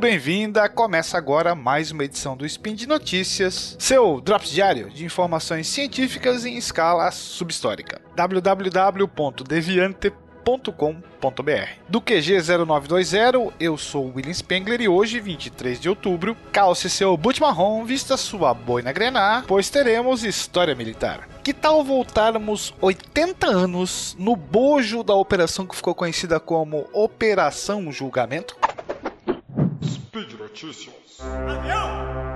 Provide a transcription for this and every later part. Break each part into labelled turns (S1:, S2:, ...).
S1: bem-vinda. Começa agora mais uma edição do Spin de Notícias, seu drops diário de informações científicas em escala subhistórica. www.deviante.com.br Do QG 0920, eu sou William Spengler e hoje, 23 de outubro, calce seu boot marrom, vista sua boina grenar, pois teremos história militar. Que tal voltarmos 80 anos no bojo da operação que ficou conhecida como Operação Julgamento?
S2: Speed Notícias.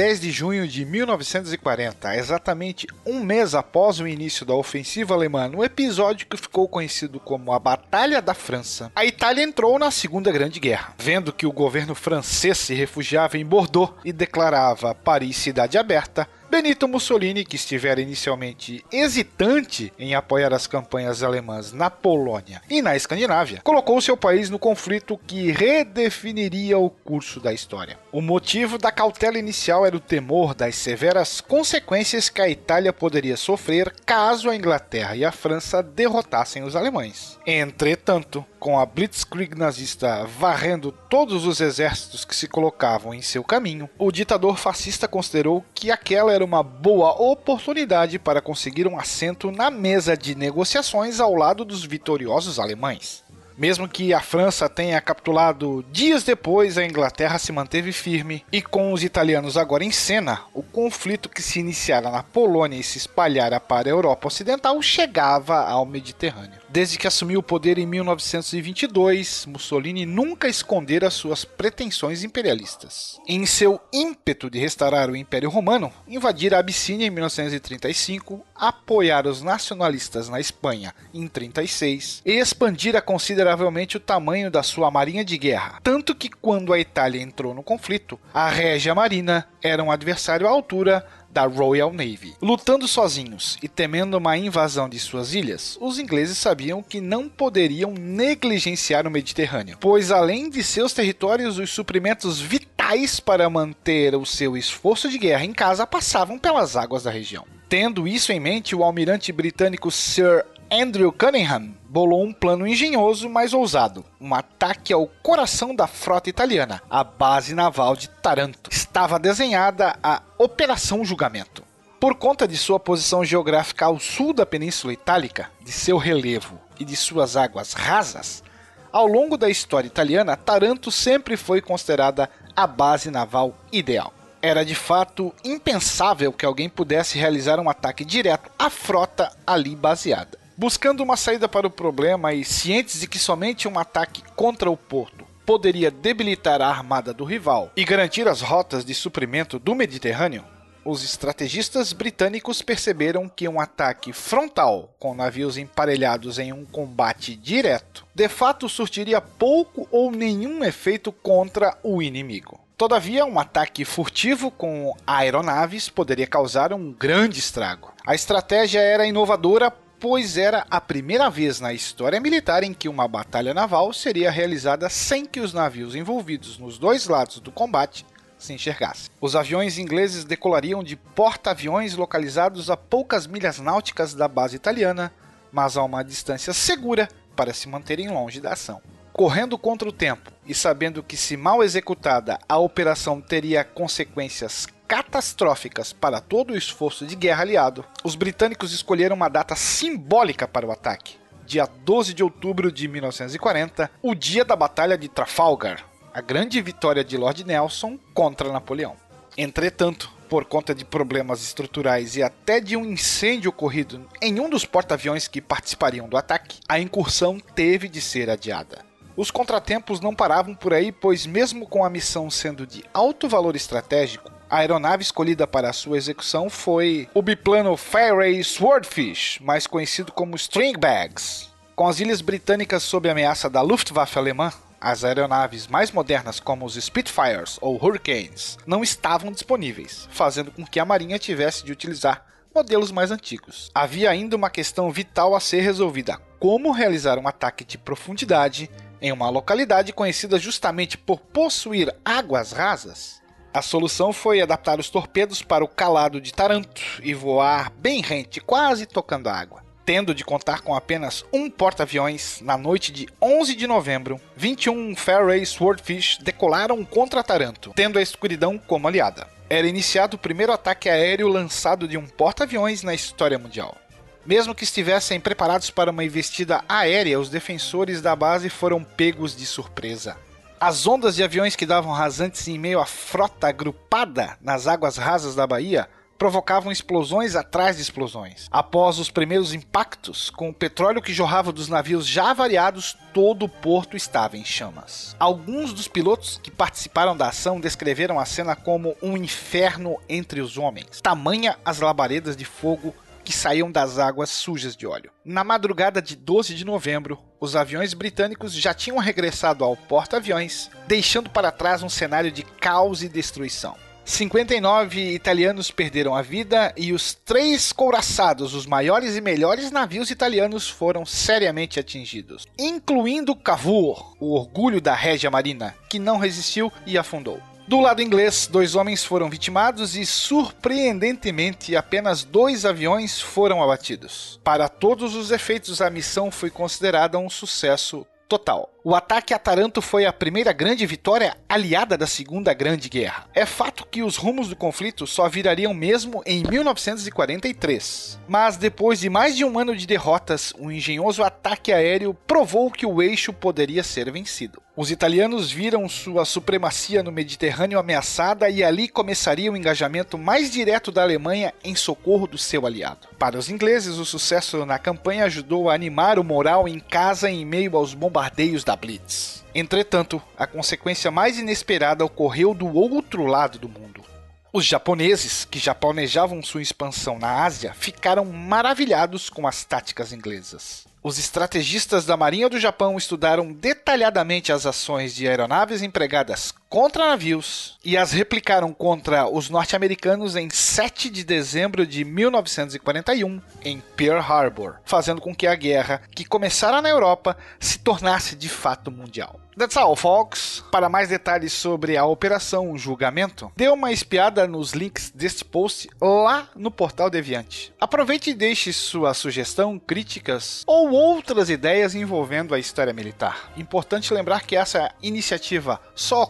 S1: 10 de junho de 1940, exatamente um mês após o início da ofensiva alemã, no episódio que ficou conhecido como a Batalha da França, a Itália entrou na Segunda Grande Guerra. Vendo que o governo francês se refugiava em Bordeaux e declarava Paris cidade aberta, Benito Mussolini, que estivera inicialmente hesitante em apoiar as campanhas alemãs na Polônia e na Escandinávia, colocou seu país no conflito que redefiniria o curso da história. O motivo da cautela inicial era o temor das severas consequências que a Itália poderia sofrer caso a Inglaterra e a França derrotassem os alemães. Entretanto, com a Blitzkrieg nazista varrendo todos os exércitos que se colocavam em seu caminho, o ditador fascista considerou que aquela era uma boa oportunidade para conseguir um assento na mesa de negociações ao lado dos vitoriosos alemães. Mesmo que a França tenha capitulado dias depois, a Inglaterra se manteve firme e com os italianos agora em cena, o conflito que se iniciara na Polônia e se espalhara para a Europa Ocidental chegava ao Mediterrâneo. Desde que assumiu o poder em 1922, Mussolini nunca escondera suas pretensões imperialistas. Em seu ímpeto de restaurar o Império Romano, invadir a Abissínia em 1935, apoiar os nacionalistas na Espanha em 36 e expandir consideravelmente o tamanho da sua marinha de guerra, tanto que quando a Itália entrou no conflito, a Regia Marina era um adversário à altura da Royal Navy. Lutando sozinhos e temendo uma invasão de suas ilhas, os ingleses sabiam que não poderiam negligenciar o Mediterrâneo, pois além de seus territórios, os suprimentos vitais para manter o seu esforço de guerra em casa passavam pelas águas da região. Tendo isso em mente, o almirante britânico Sir Andrew Cunningham bolou um plano engenhoso, mas ousado. Um ataque ao coração da frota italiana, a base naval de Taranto. Estava desenhada a Operação Julgamento. Por conta de sua posição geográfica ao sul da Península Itálica, de seu relevo e de suas águas rasas, ao longo da história italiana, Taranto sempre foi considerada a base naval ideal. Era de fato impensável que alguém pudesse realizar um ataque direto à frota ali baseada. Buscando uma saída para o problema e cientes de que somente um ataque contra o porto poderia debilitar a armada do rival e garantir as rotas de suprimento do Mediterrâneo, os estrategistas britânicos perceberam que um ataque frontal com navios emparelhados em um combate direto de fato surtiria pouco ou nenhum efeito contra o inimigo. Todavia, um ataque furtivo com aeronaves poderia causar um grande estrago. A estratégia era inovadora pois era a primeira vez na história militar em que uma batalha naval seria realizada sem que os navios envolvidos nos dois lados do combate se enxergassem. Os aviões ingleses decolariam de porta-aviões localizados a poucas milhas náuticas da base italiana, mas a uma distância segura para se manterem longe da ação. Correndo contra o tempo e sabendo que, se mal executada, a operação teria consequências catastróficas para todo o esforço de guerra aliado, os britânicos escolheram uma data simbólica para o ataque. Dia 12 de outubro de 1940, o dia da Batalha de Trafalgar, a grande vitória de Lord Nelson contra Napoleão. Entretanto, por conta de problemas estruturais e até de um incêndio ocorrido em um dos porta-aviões que participariam do ataque, a incursão teve de ser adiada. Os contratempos não paravam por aí, pois, mesmo com a missão sendo de alto valor estratégico, a aeronave escolhida para sua execução foi o biplano Fairey Swordfish, mais conhecido como Stringbags. Com as ilhas britânicas sob ameaça da Luftwaffe alemã, as aeronaves mais modernas, como os Spitfires ou Hurricanes, não estavam disponíveis, fazendo com que a Marinha tivesse de utilizar modelos mais antigos. Havia ainda uma questão vital a ser resolvida: como realizar um ataque de profundidade em uma localidade conhecida justamente por possuir águas rasas? A solução foi adaptar os torpedos para o calado de Taranto e voar bem rente, quase tocando a água. Tendo de contar com apenas um porta-aviões, na noite de 11 de novembro, 21 Fairey Swordfish decolaram contra Taranto, tendo a escuridão como aliada. Era iniciado o primeiro ataque aéreo lançado de um porta-aviões na história mundial. Mesmo que estivessem preparados para uma investida aérea, os defensores da base foram pegos de surpresa. As ondas de aviões que davam rasantes em meio à frota agrupada nas águas rasas da Bahia provocavam explosões atrás de explosões. Após os primeiros impactos, com o petróleo que jorrava dos navios já avariados, todo o porto estava em chamas. Alguns dos pilotos que participaram da ação descreveram a cena como um inferno entre os homens. Tamanha as labaredas de fogo que saíam das águas sujas de óleo. Na madrugada de 12 de novembro, os aviões britânicos já tinham regressado ao porta-aviões, deixando para trás um cenário de caos e destruição. 59 italianos perderam a vida e os três couraçados, os maiores e melhores navios italianos, foram seriamente atingidos, incluindo Cavour, o orgulho da Régia Marina, que não resistiu e afundou. Do lado inglês, dois homens foram vitimados e, surpreendentemente, apenas dois aviões foram abatidos. Para todos os efeitos, a missão foi considerada um sucesso total. O ataque a Taranto foi a primeira grande vitória aliada da Segunda Grande Guerra. É fato que os rumos do conflito só virariam mesmo em 1943. Mas depois de mais de um ano de derrotas, o engenhoso ataque aéreo provou que o eixo poderia ser vencido. Os italianos viram sua supremacia no Mediterrâneo ameaçada e ali começaria o engajamento mais direto da Alemanha em socorro do seu aliado. Para os ingleses, o sucesso na campanha ajudou a animar o moral em casa em meio aos bombardeios da Blitz. Entretanto, a consequência mais inesperada ocorreu do outro lado do mundo. Os japoneses, que já planejavam sua expansão na Ásia, ficaram maravilhados com as táticas inglesas. Os estrategistas da Marinha do Japão estudaram detalhadamente as ações de aeronaves empregadas contra navios e as replicaram contra os norte-americanos em 7 de dezembro de 1941 em Pearl Harbor, fazendo com que a guerra, que começara na Europa, se tornasse de fato mundial. That's all, folks. Para mais detalhes sobre a Operação Julgamento, dê uma espiada nos links deste post lá no portal Deviante. Aproveite e deixe sua sugestão, críticas ou outras ideias envolvendo a história militar. Importante lembrar que essa iniciativa só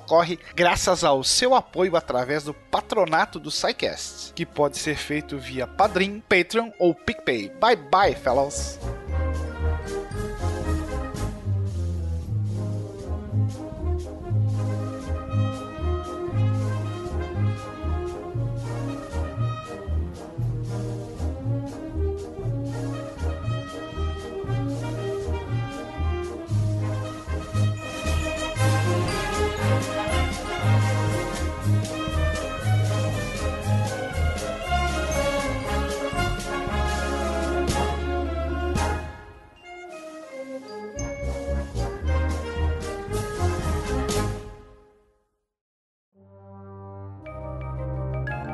S1: graças ao seu apoio através do patronato do SciCast, que pode ser feito via Padrim, Patreon ou PicPay. Bye bye, fellows!